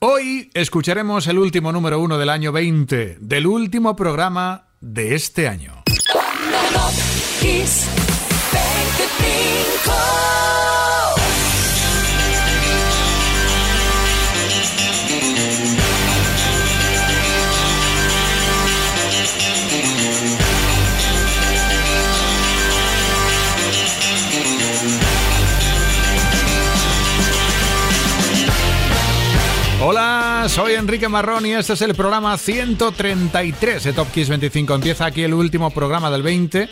Hoy escucharemos el último número uno del año 20, del último programa de este año. Soy Enrique Marrón y este es el programa 133 de Top Kiss 25. Empieza aquí el último programa del 20.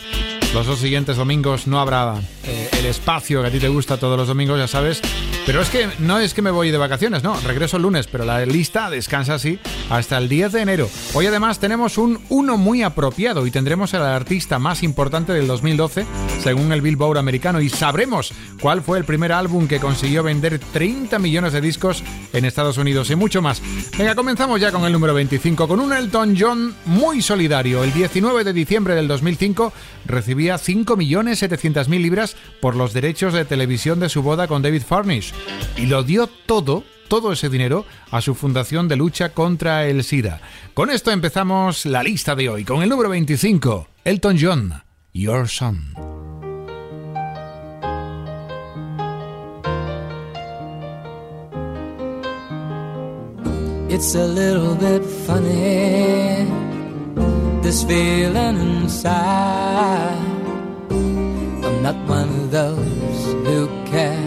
Los dos siguientes domingos no habrá eh, el espacio que a ti te gusta todos los domingos, ya sabes. Pero es que no es que me voy de vacaciones, no, regreso el lunes, pero la lista descansa así hasta el 10 de enero. Hoy además tenemos un uno muy apropiado y tendremos al artista más importante del 2012, según el Billboard americano, y sabremos cuál fue el primer álbum que consiguió vender 30 millones de discos en Estados Unidos y mucho más. Venga, comenzamos ya con el número 25, con un Elton John muy solidario. El 19 de diciembre del 2005 recibía 5.700.000 libras por los derechos de televisión de su boda con David Furnish y lo dio todo todo ese dinero a su fundación de lucha contra el SIDA. Con esto empezamos la lista de hoy, con el número 25, Elton John, Your Son. It's a little bit funny, this feeling inside. I'm not one of those who can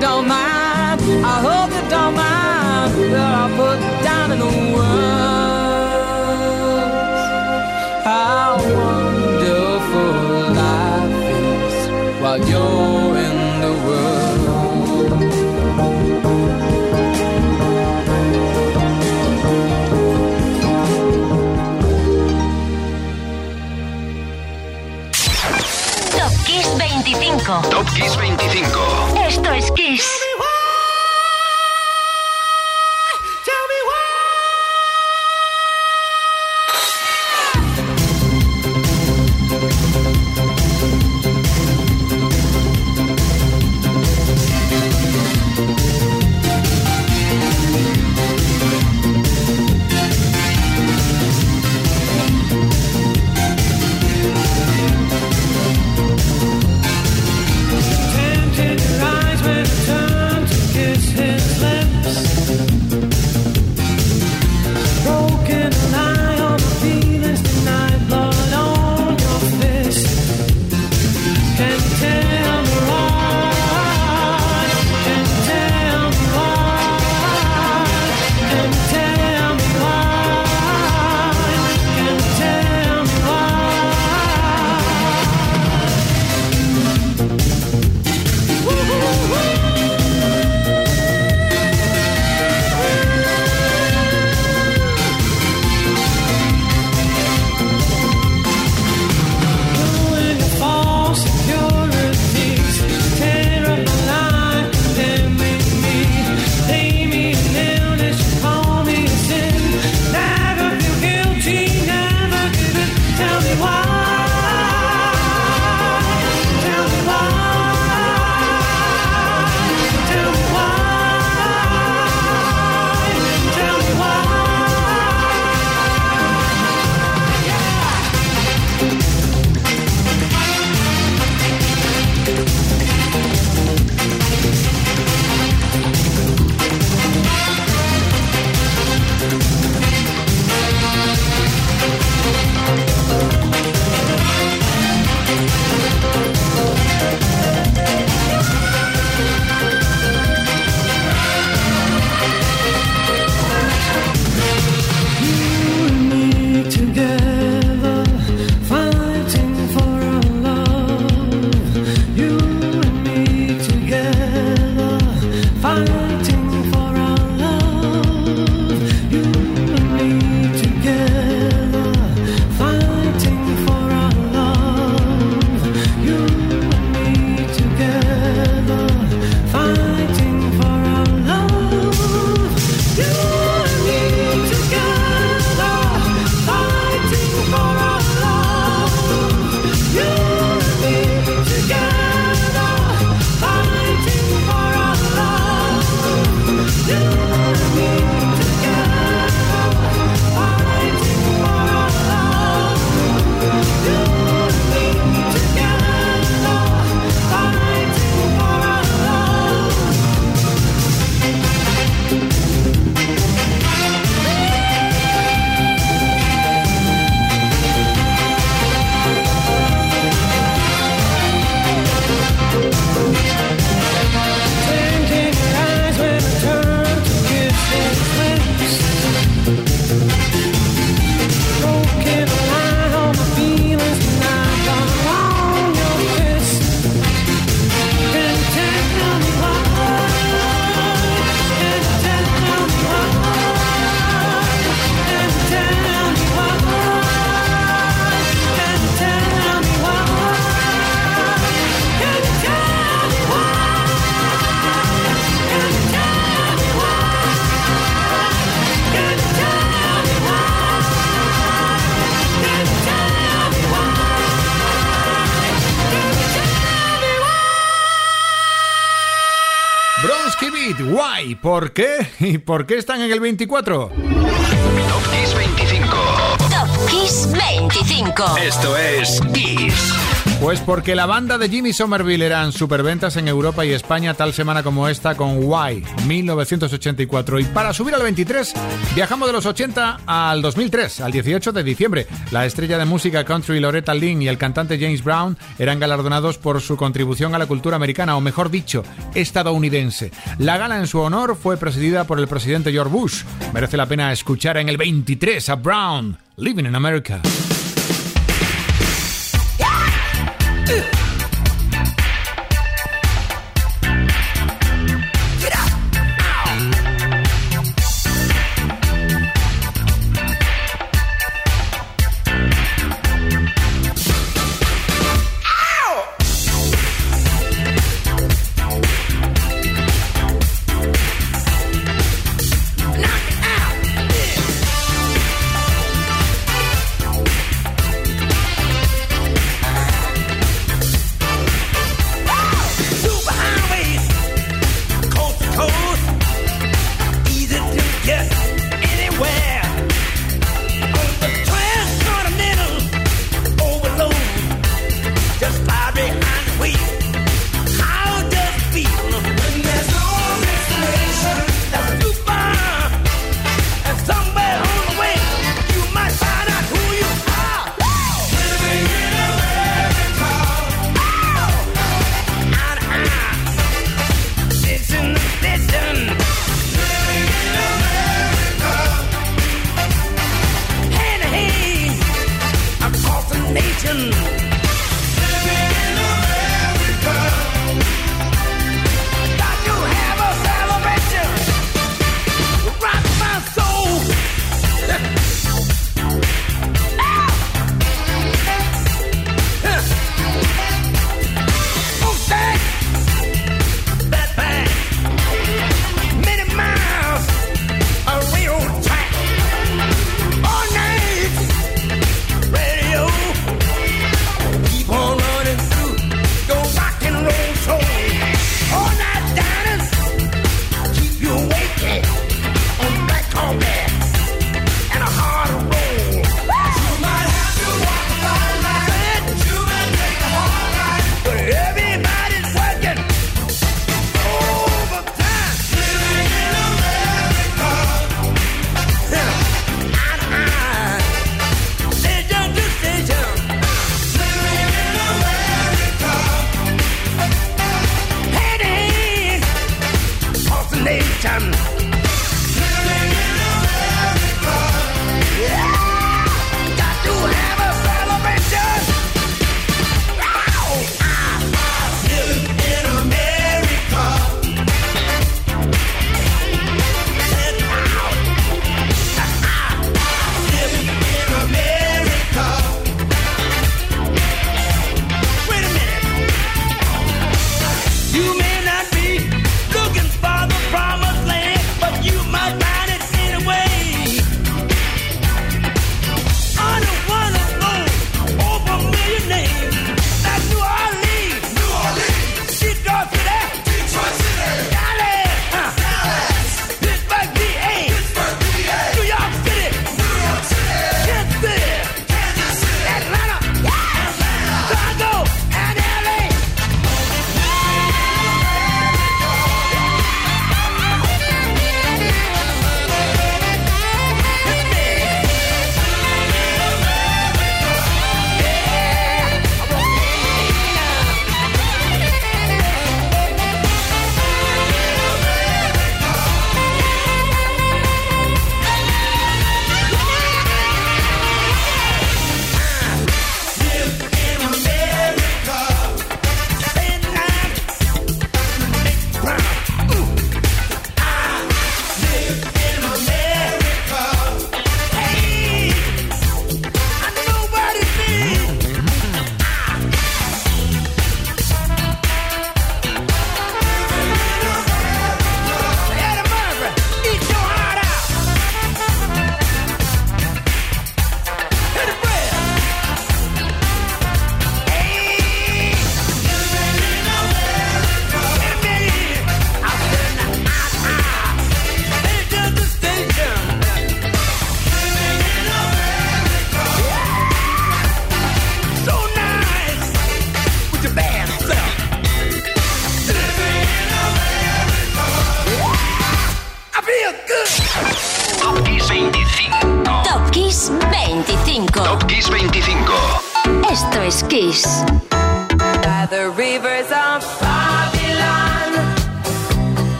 don't mind. I hope you don't mind that I put down in the words how wonderful life is while you're in the world. Top Kiss 25. Top Kiss 25. dois Kiss. ¿Por qué? ¿Y por qué están en el 24? Top Kiss 25. Top Kiss 25. Esto es Kiss. Pues porque la banda de Jimmy Somerville eran superventas en Europa y España tal semana como esta con Why, 1984. Y para subir al 23, viajamos de los 80 al 2003, al 18 de diciembre. La estrella de música country Loretta Lynn y el cantante James Brown eran galardonados por su contribución a la cultura americana, o mejor dicho, estadounidense. La gala en su honor fue presidida por el presidente George Bush. Merece la pena escuchar en el 23 a Brown, Living in America.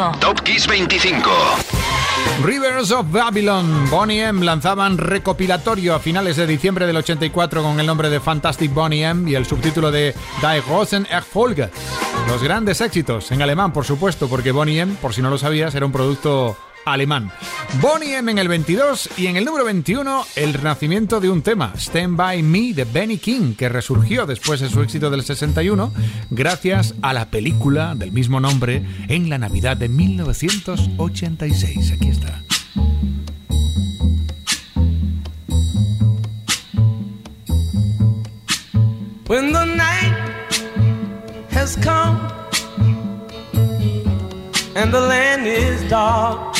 25. Top Kiss 25. Rivers of Babylon, Bonnie M lanzaban recopilatorio a finales de diciembre del 84 con el nombre de Fantastic Bonnie M y el subtítulo de Die großen Erfolge. Los grandes éxitos, en alemán por supuesto, porque Bonnie M, por si no lo sabías, era un producto alemán. Bonnie M en el 22 y en el número 21 el renacimiento de un tema, Stand By Me de Benny King, que resurgió después de su éxito del 61 gracias a la película del mismo nombre en la Navidad de 1986. Aquí está. When the night has come and the land is dark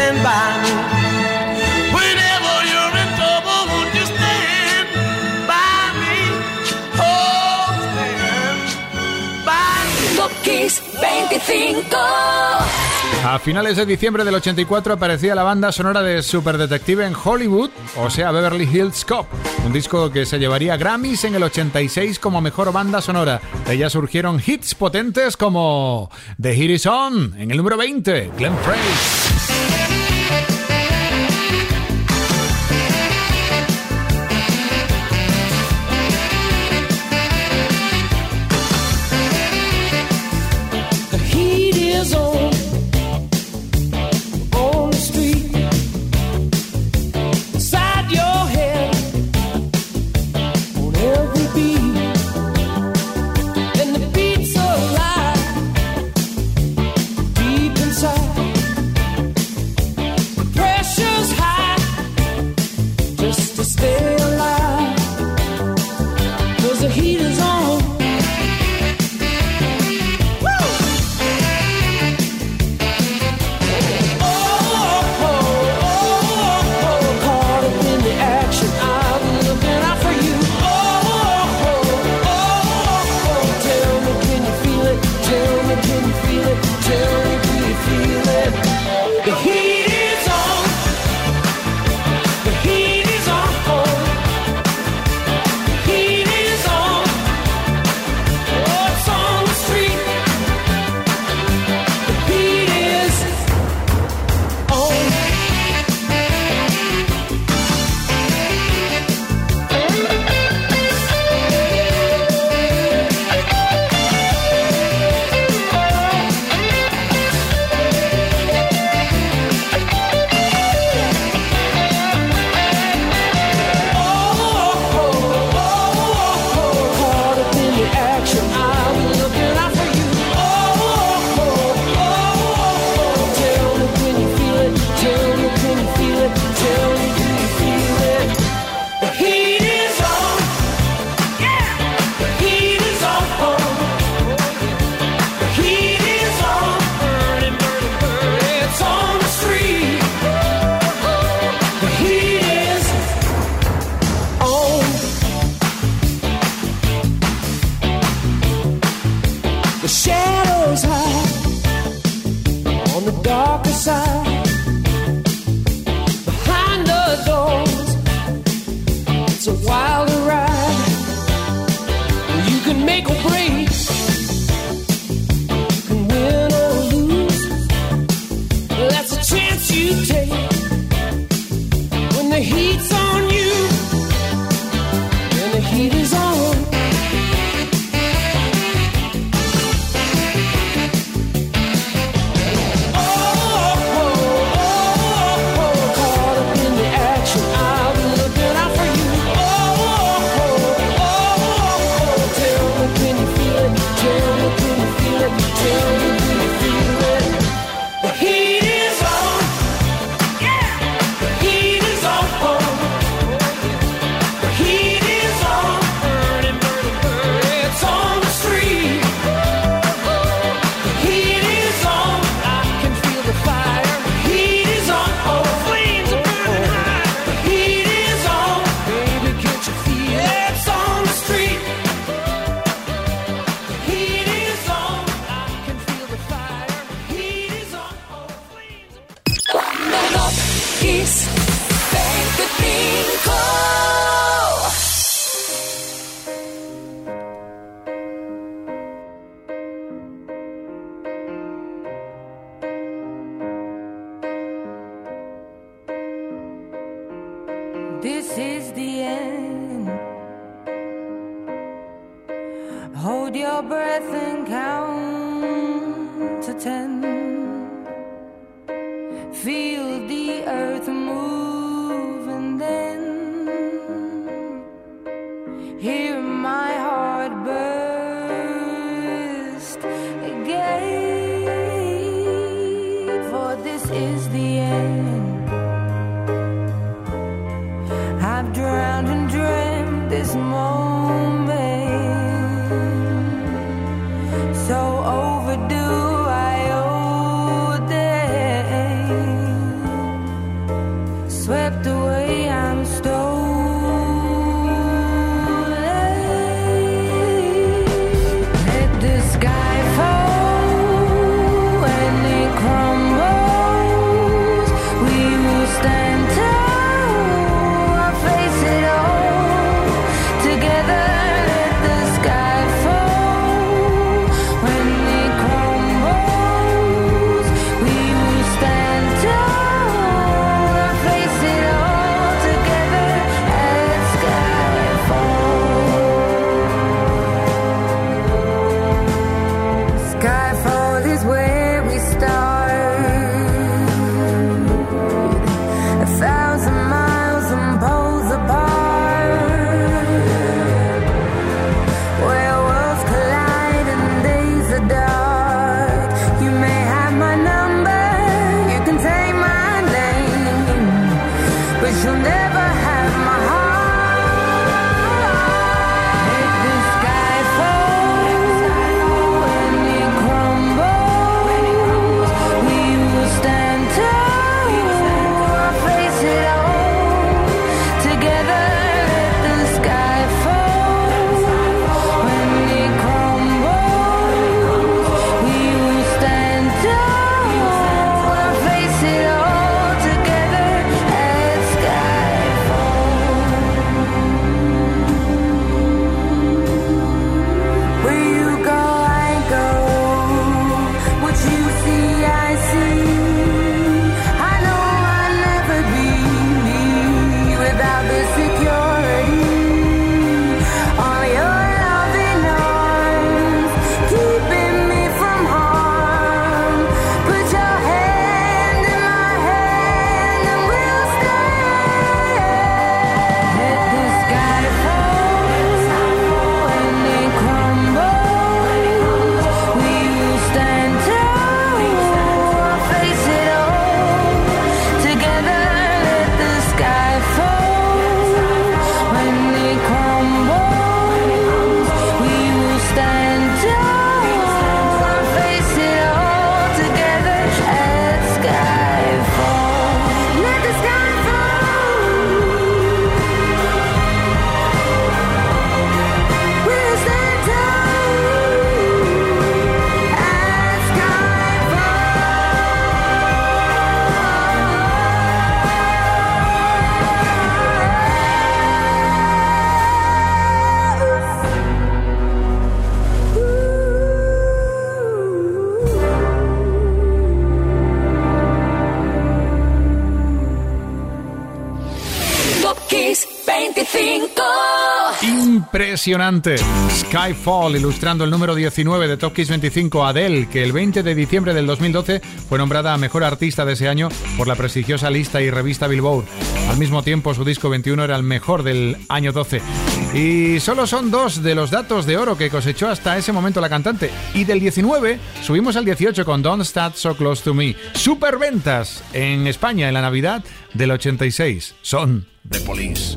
Stand by me. Whenever you're in trouble, won't you stand by me? Oh, stand by me. Top Kiss 25. A finales de diciembre del 84 aparecía la banda sonora de Super Detective en Hollywood, o sea, Beverly Hills Cop, un disco que se llevaría Grammys en el 86 como mejor banda sonora. De ella surgieron hits potentes como The Hit Is On en el número 20, Glenn Frey. Skyfall, ilustrando el número 19 de Top Kiss 25, Adele, que el 20 de diciembre del 2012 fue nombrada Mejor Artista de ese año por la prestigiosa lista y revista Billboard. Al mismo tiempo, su disco 21 era el mejor del año 12. Y solo son dos de los datos de oro que cosechó hasta ese momento la cantante. Y del 19 subimos al 18 con Don't Stand So Close to Me. Superventas en España en la Navidad del 86. Son The Police.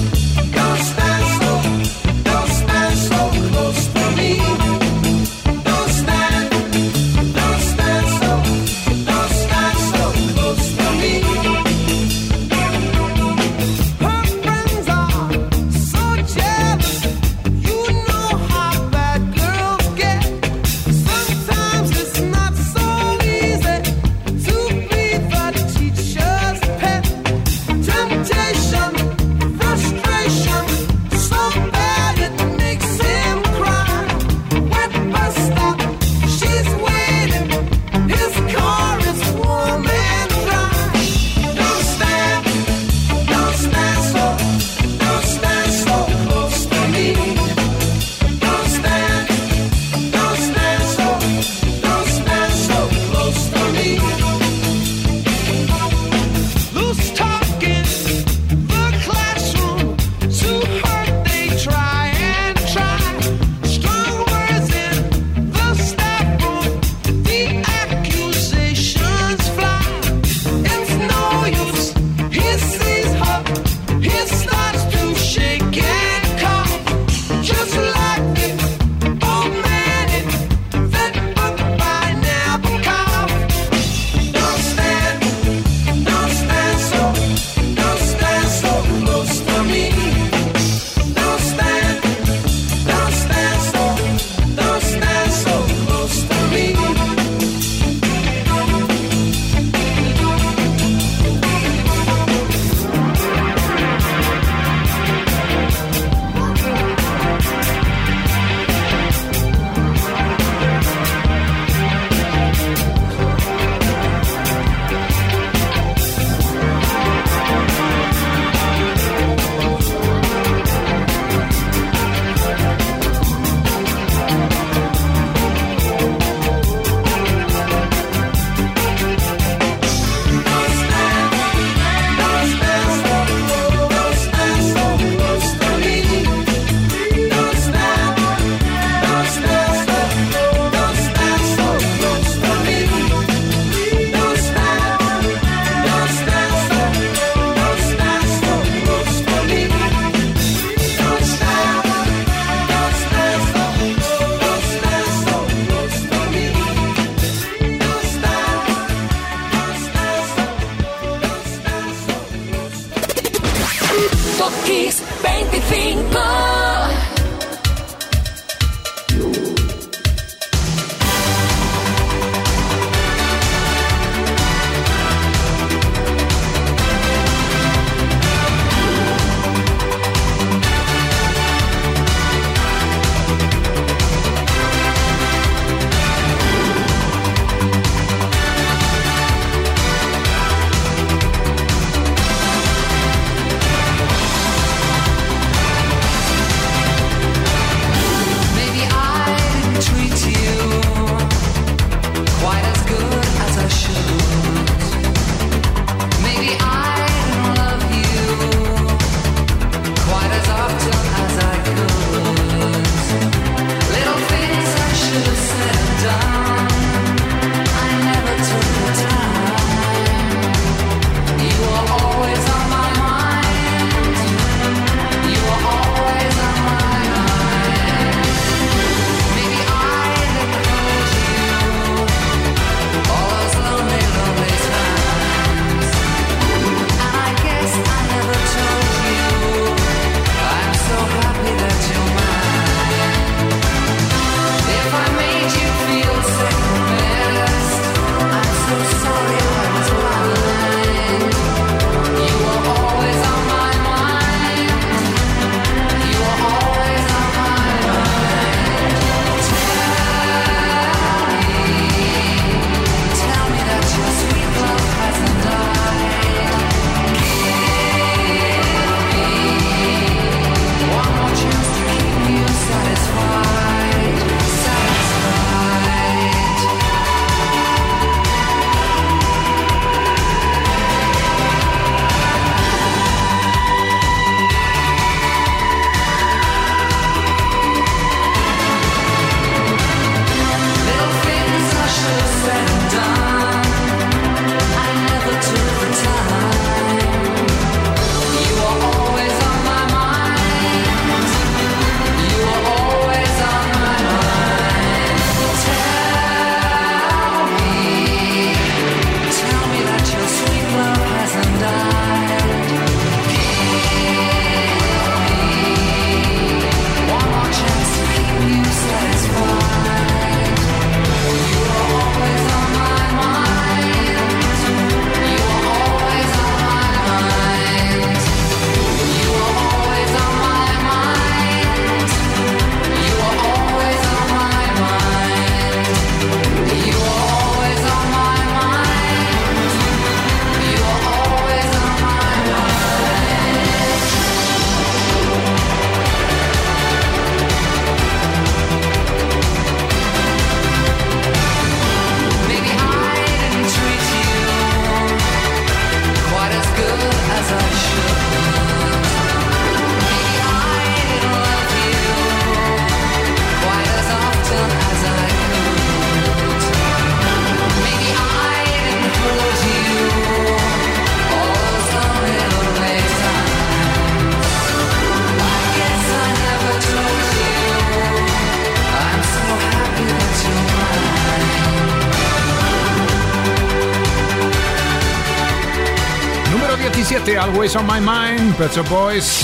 Always on My Mind, Pet Shop Boys.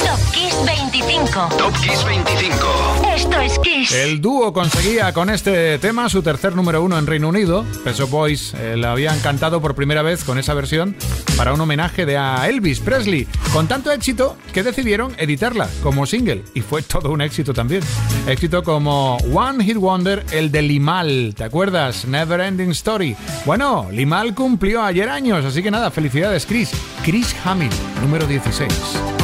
Top Kiss 25. Top Kiss 25. El dúo conseguía con este tema su tercer número uno en Reino Unido. Peso Boys eh, la habían cantado por primera vez con esa versión para un homenaje de a Elvis Presley, con tanto éxito que decidieron editarla como single y fue todo un éxito también. Éxito como One Hit Wonder, el de Limal, ¿te acuerdas? Never Ending Story. Bueno, Limal cumplió ayer años, así que nada, felicidades Chris. Chris Hammond, número 16.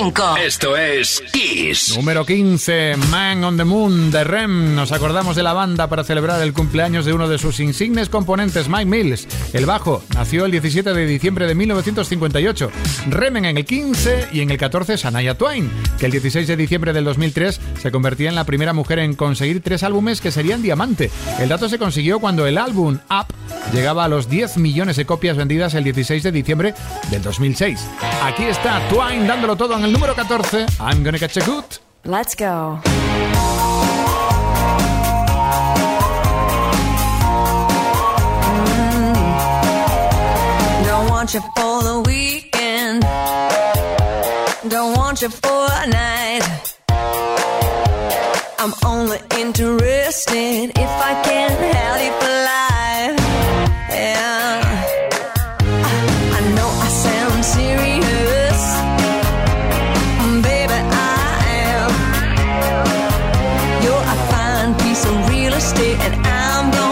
Esto es. Número 15, Man on the Moon de Rem. Nos acordamos de la banda para celebrar el cumpleaños de uno de sus insignes componentes, Mike Mills. El bajo nació el 17 de diciembre de 1958. Remen en el 15 y en el 14 Sanaya Twain, que el 16 de diciembre del 2003 se convertía en la primera mujer en conseguir tres álbumes que serían diamante. El dato se consiguió cuando el álbum Up llegaba a los 10 millones de copias vendidas el 16 de diciembre del 2006. Aquí está Twain dándolo todo en el número 14. I'm gonna catch a good. Let's go. Mm-hmm. Don't want you for the weekend. Don't want you for a night. I'm only interested if I can have you for life. I'm gonna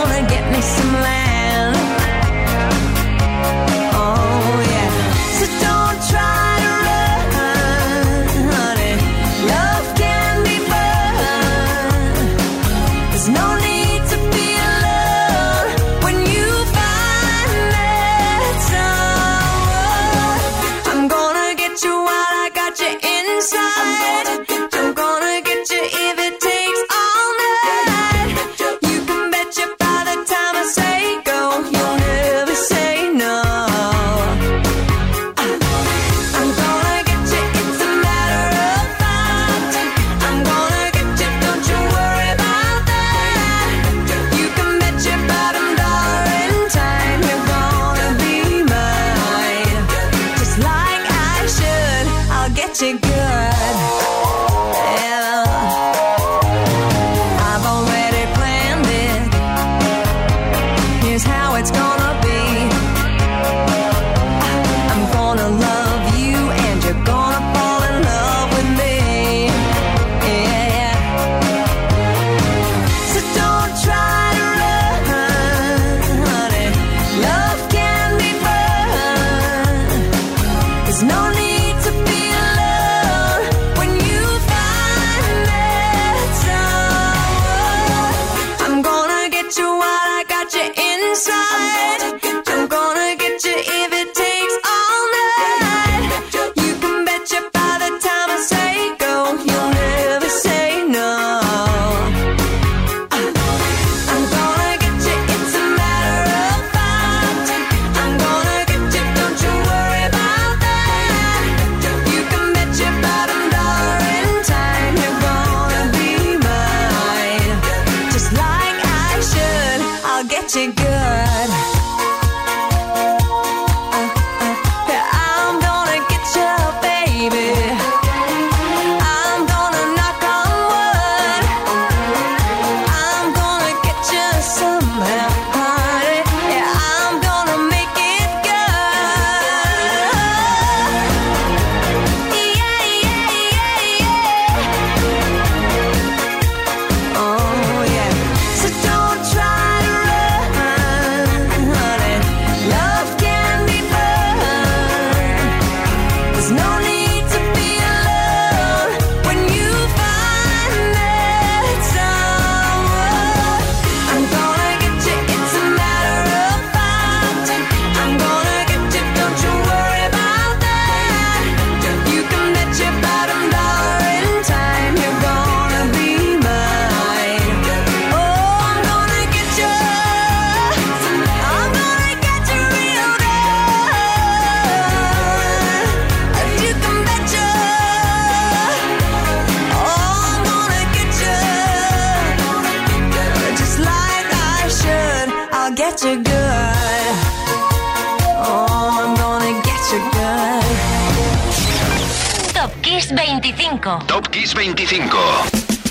Kiss 25. Top Kiss 25.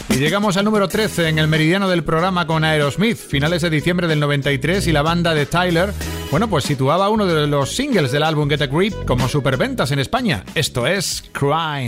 Y llegamos al número 13 en el meridiano del programa con Aerosmith, finales de diciembre del 93 y la banda de Tyler, bueno, pues situaba uno de los singles del álbum Get a Grip como superventas en España. Esto es Crime.